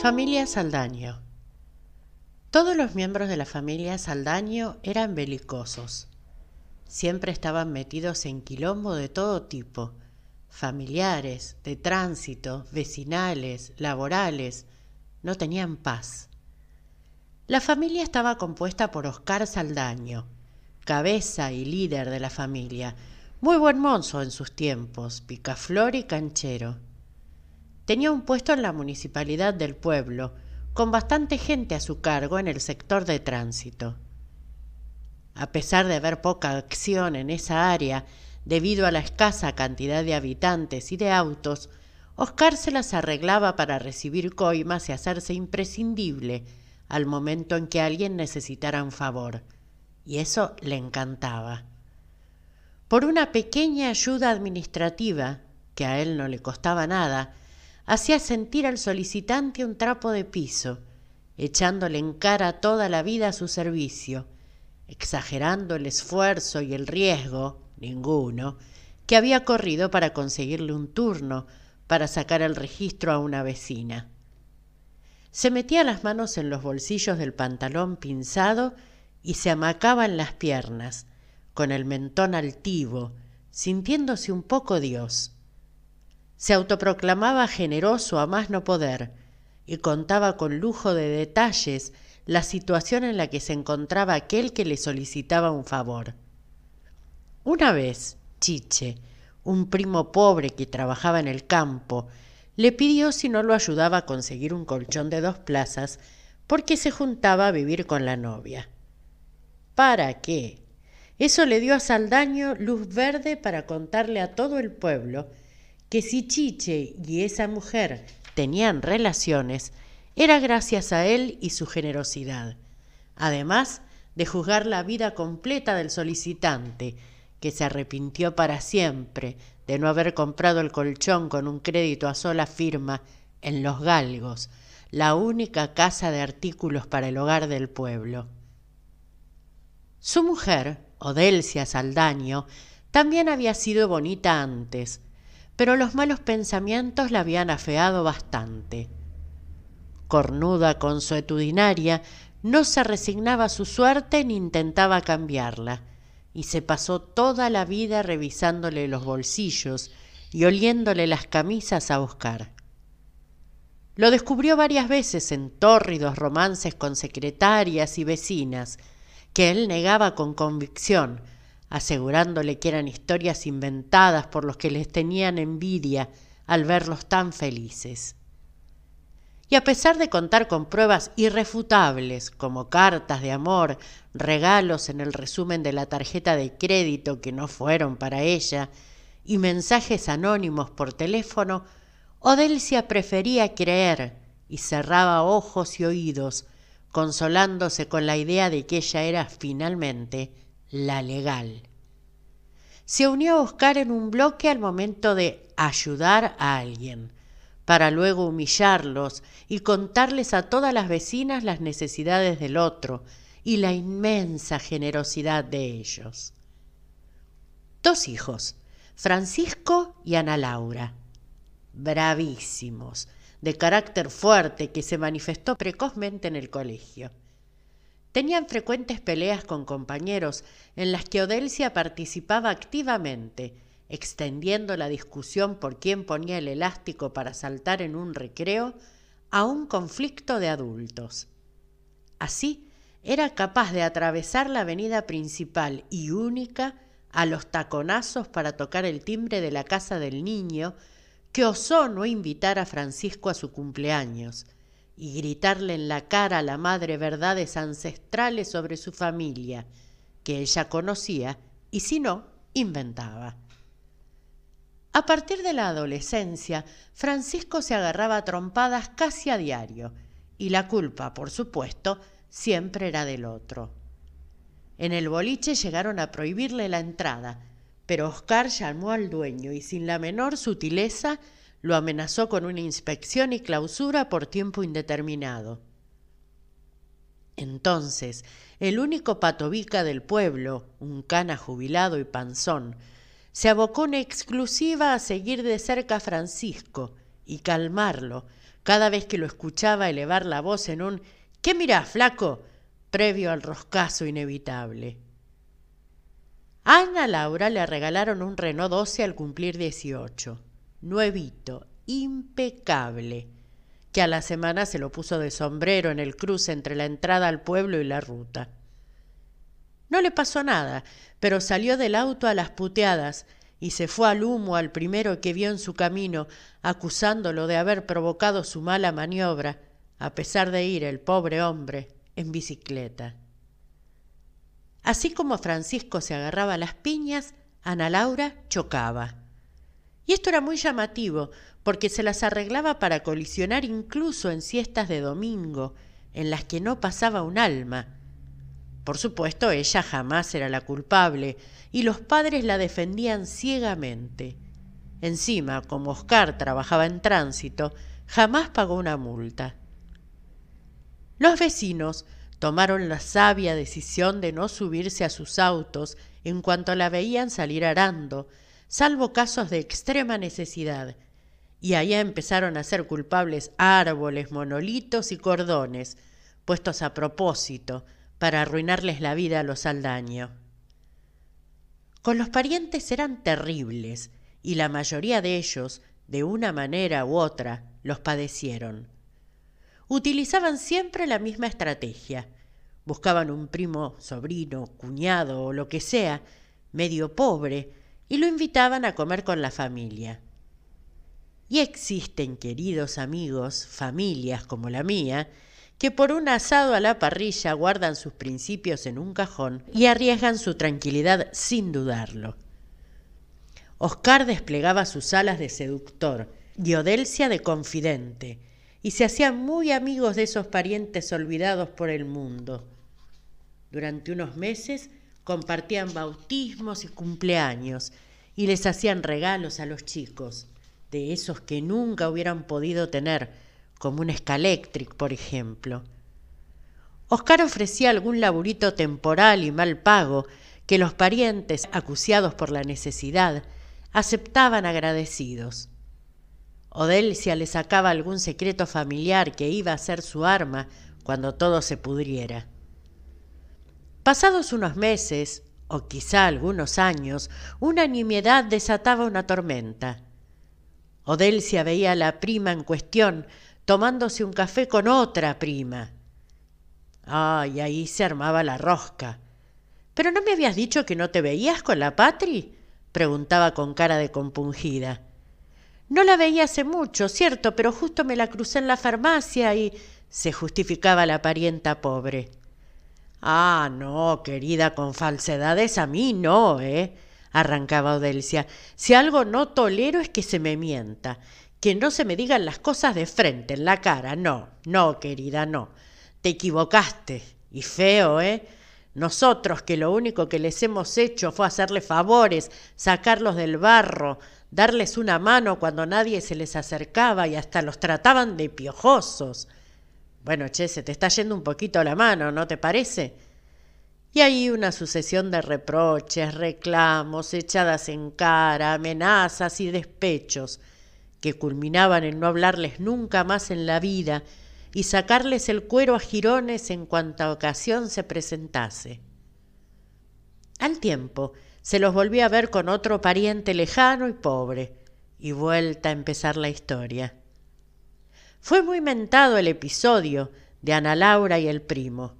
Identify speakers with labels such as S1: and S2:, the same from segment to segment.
S1: Familia Saldaño. Todos los miembros de la familia Saldaño eran belicosos. Siempre estaban metidos en quilombo de todo tipo, familiares, de tránsito, vecinales, laborales. No tenían paz. La familia estaba compuesta por Oscar Saldaño, cabeza y líder de la familia, muy buen monzo en sus tiempos, picaflor y canchero. Tenía un puesto en la municipalidad del pueblo, con bastante gente a su cargo en el sector de tránsito. A pesar de haber poca acción en esa área, debido a la escasa cantidad de habitantes y de autos, Oscar se las arreglaba para recibir coimas y hacerse imprescindible al momento en que alguien necesitara un favor, y eso le encantaba. Por una pequeña ayuda administrativa, que a él no le costaba nada, hacía sentir al solicitante un trapo de piso, echándole en cara toda la vida a su servicio, exagerando el esfuerzo y el riesgo, ninguno, que había corrido para conseguirle un turno para sacar el registro a una vecina. Se metía las manos en los bolsillos del pantalón pinzado y se amacaba en las piernas, con el mentón altivo, sintiéndose un poco Dios se autoproclamaba generoso a más no poder y contaba con lujo de detalles la situación en la que se encontraba aquel que le solicitaba un favor. Una vez, Chiche, un primo pobre que trabajaba en el campo, le pidió si no lo ayudaba a conseguir un colchón de dos plazas porque se juntaba a vivir con la novia. ¿Para qué? Eso le dio a Saldaño luz verde para contarle a todo el pueblo que si Chiche y esa mujer tenían relaciones, era gracias a él y su generosidad, además de juzgar la vida completa del solicitante, que se arrepintió para siempre de no haber comprado el colchón con un crédito a sola firma en Los Galgos, la única casa de artículos para el hogar del pueblo. Su mujer, Odelcia Saldaño, también había sido bonita antes, pero los malos pensamientos la habían afeado bastante. Cornuda, consuetudinaria, no se resignaba a su suerte ni intentaba cambiarla, y se pasó toda la vida revisándole los bolsillos y oliéndole las camisas a Oscar. Lo descubrió varias veces en tórridos romances con secretarias y vecinas, que él negaba con convicción, asegurándole que eran historias inventadas por los que les tenían envidia al verlos tan felices. Y a pesar de contar con pruebas irrefutables, como cartas de amor, regalos en el resumen de la tarjeta de crédito que no fueron para ella, y mensajes anónimos por teléfono, Odelcia prefería creer y cerraba ojos y oídos, consolándose con la idea de que ella era finalmente la legal. Se unió a Oscar en un bloque al momento de ayudar a alguien, para luego humillarlos y contarles a todas las vecinas las necesidades del otro y la inmensa generosidad de ellos. Dos hijos, Francisco y Ana Laura, bravísimos, de carácter fuerte que se manifestó precozmente en el colegio. Tenían frecuentes peleas con compañeros en las que Odelcia participaba activamente, extendiendo la discusión por quién ponía el elástico para saltar en un recreo a un conflicto de adultos. Así, era capaz de atravesar la avenida principal y única a los taconazos para tocar el timbre de la casa del niño que osó no invitar a Francisco a su cumpleaños, y gritarle en la cara a la madre verdades ancestrales sobre su familia, que ella conocía y si no, inventaba. A partir de la adolescencia, Francisco se agarraba a trompadas casi a diario, y la culpa, por supuesto, siempre era del otro. En el boliche llegaron a prohibirle la entrada, pero Oscar llamó al dueño y sin la menor sutileza lo amenazó con una inspección y clausura por tiempo indeterminado. Entonces, el único patobica del pueblo, un cana jubilado y panzón, se abocó en exclusiva a seguir de cerca a Francisco y calmarlo cada vez que lo escuchaba elevar la voz en un ¿Qué mirás, flaco? previo al roscazo inevitable. A Ana Laura le regalaron un Renault 12 al cumplir 18, nuevito, impecable, que a la semana se lo puso de sombrero en el cruce entre la entrada al pueblo y la ruta. No le pasó nada, pero salió del auto a las puteadas y se fue al humo al primero que vio en su camino, acusándolo de haber provocado su mala maniobra, a pesar de ir el pobre hombre en bicicleta. Así como Francisco se agarraba las piñas, Ana Laura chocaba. Y esto era muy llamativo, porque se las arreglaba para colisionar incluso en siestas de domingo, en las que no pasaba un alma, por supuesto, ella jamás era la culpable y los padres la defendían ciegamente. Encima, como Oscar trabajaba en tránsito, jamás pagó una multa. Los vecinos tomaron la sabia decisión de no subirse a sus autos en cuanto la veían salir arando, salvo casos de extrema necesidad, y allá empezaron a ser culpables árboles, monolitos y cordones, puestos a propósito, para arruinarles la vida a los Aldaño. Con los parientes eran terribles y la mayoría de ellos, de una manera u otra, los padecieron. Utilizaban siempre la misma estrategia. Buscaban un primo, sobrino, cuñado o lo que sea, medio pobre, y lo invitaban a comer con la familia. Y existen, queridos amigos, familias como la mía, que por un asado a la parrilla guardan sus principios en un cajón y arriesgan su tranquilidad sin dudarlo. Oscar desplegaba sus alas de seductor y Odelcia de confidente, y se hacían muy amigos de esos parientes olvidados por el mundo. Durante unos meses compartían bautismos y cumpleaños y les hacían regalos a los chicos, de esos que nunca hubieran podido tener como un Scalectric, por ejemplo. Oscar ofrecía algún laburito temporal y mal pago que los parientes, acuciados por la necesidad, aceptaban agradecidos. Odelcia le sacaba algún secreto familiar que iba a ser su arma cuando todo se pudriera. Pasados unos meses, o quizá algunos años, una nimiedad desataba una tormenta. Odelcia veía a la prima en cuestión tomándose un café con otra prima. Ay, ahí se armaba la rosca. ¿Pero no me habías dicho que no te veías con la Patri? preguntaba con cara de compungida. No la veía hace mucho, cierto, pero justo me la crucé en la farmacia y se justificaba la parienta pobre. Ah, no, querida, con falsedades a mí no, ¿eh? arrancaba Odelcia. Si algo no tolero es que se me mienta que no se me digan las cosas de frente, en la cara. No, no, querida, no. Te equivocaste. Y feo, ¿eh? Nosotros que lo único que les hemos hecho fue hacerles favores, sacarlos del barro, darles una mano cuando nadie se les acercaba y hasta los trataban de piojosos. Bueno, che, se te está yendo un poquito la mano, ¿no te parece? Y ahí una sucesión de reproches, reclamos, echadas en cara, amenazas y despechos que culminaban en no hablarles nunca más en la vida y sacarles el cuero a jirones en cuanta ocasión se presentase. Al tiempo se los volvió a ver con otro pariente lejano y pobre, y vuelta a empezar la historia. Fue muy mentado el episodio de Ana Laura y el primo.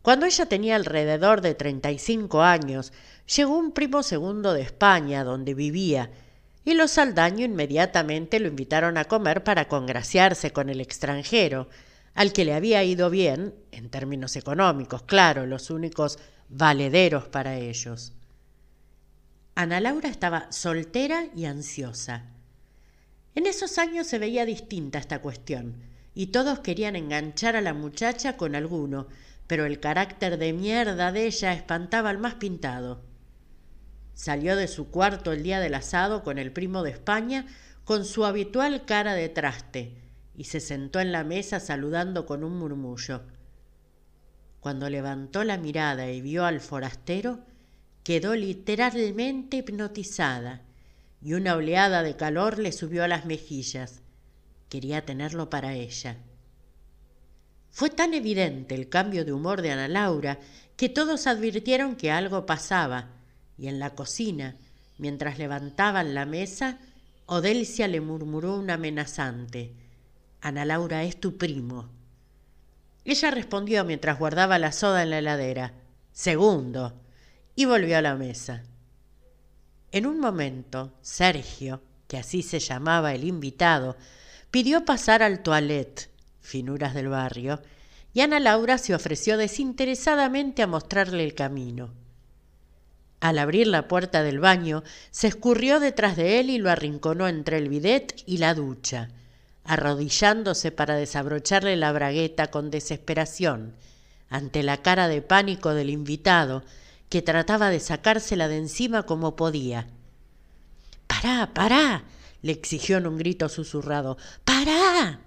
S1: Cuando ella tenía alrededor de treinta y cinco años, llegó un primo segundo de España, donde vivía, y los Saldaño inmediatamente lo invitaron a comer para congraciarse con el extranjero, al que le había ido bien, en términos económicos, claro, los únicos valederos para ellos. Ana Laura estaba soltera y ansiosa. En esos años se veía distinta esta cuestión, y todos querían enganchar a la muchacha con alguno, pero el carácter de mierda de ella espantaba al más pintado. Salió de su cuarto el día del asado con el primo de España con su habitual cara de traste y se sentó en la mesa saludando con un murmullo. Cuando levantó la mirada y vio al forastero, quedó literalmente hipnotizada y una oleada de calor le subió a las mejillas. Quería tenerlo para ella. Fue tan evidente el cambio de humor de Ana Laura que todos advirtieron que algo pasaba, y en la cocina, mientras levantaban la mesa, Odelcia le murmuró un amenazante. Ana Laura es tu primo. Ella respondió mientras guardaba la soda en la heladera. Segundo. Y volvió a la mesa. En un momento, Sergio, que así se llamaba el invitado, pidió pasar al toilette, finuras del barrio, y Ana Laura se ofreció desinteresadamente a mostrarle el camino. Al abrir la puerta del baño, se escurrió detrás de él y lo arrinconó entre el bidet y la ducha, arrodillándose para desabrocharle la bragueta con desesperación, ante la cara de pánico del invitado, que trataba de sacársela de encima como podía. Pará, pará, le exigió en un grito susurrado. ¡Pará!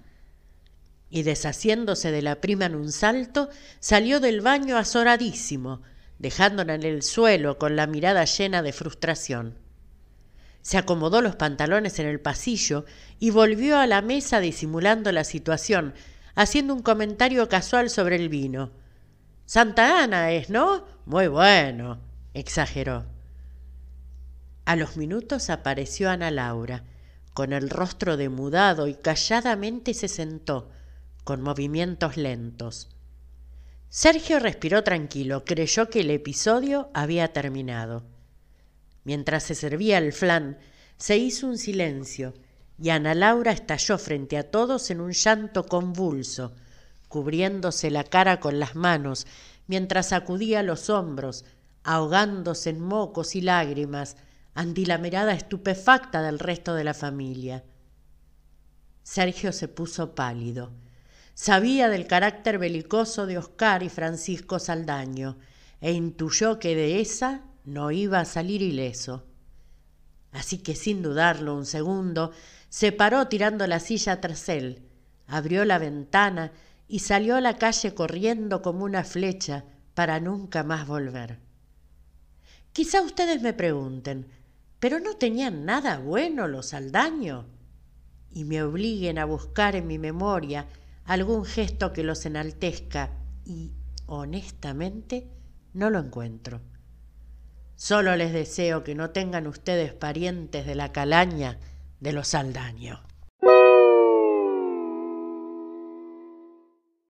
S1: Y deshaciéndose de la prima en un salto, salió del baño azoradísimo, dejándola en el suelo con la mirada llena de frustración. Se acomodó los pantalones en el pasillo y volvió a la mesa disimulando la situación, haciendo un comentario casual sobre el vino. Santa Ana es, ¿no? Muy bueno, exageró. A los minutos apareció Ana Laura, con el rostro demudado y calladamente se sentó, con movimientos lentos. Sergio respiró tranquilo, creyó que el episodio había terminado. Mientras se servía el flan, se hizo un silencio y Ana Laura estalló frente a todos en un llanto convulso, cubriéndose la cara con las manos, mientras sacudía los hombros, ahogándose en mocos y lágrimas, ante la mirada estupefacta del resto de la familia. Sergio se puso pálido. Sabía del carácter belicoso de Oscar y Francisco Saldaño, e intuyó que de esa no iba a salir ileso. Así que sin dudarlo un segundo, se paró tirando la silla tras él, abrió la ventana y salió a la calle corriendo como una flecha para nunca más volver. Quizá ustedes me pregunten, ¿pero no tenían nada bueno los Aldaño? Y me obliguen a buscar en mi memoria algún gesto que los enaltezca y, honestamente, no lo encuentro. Solo les deseo que no tengan ustedes parientes de la calaña de los Aldaño.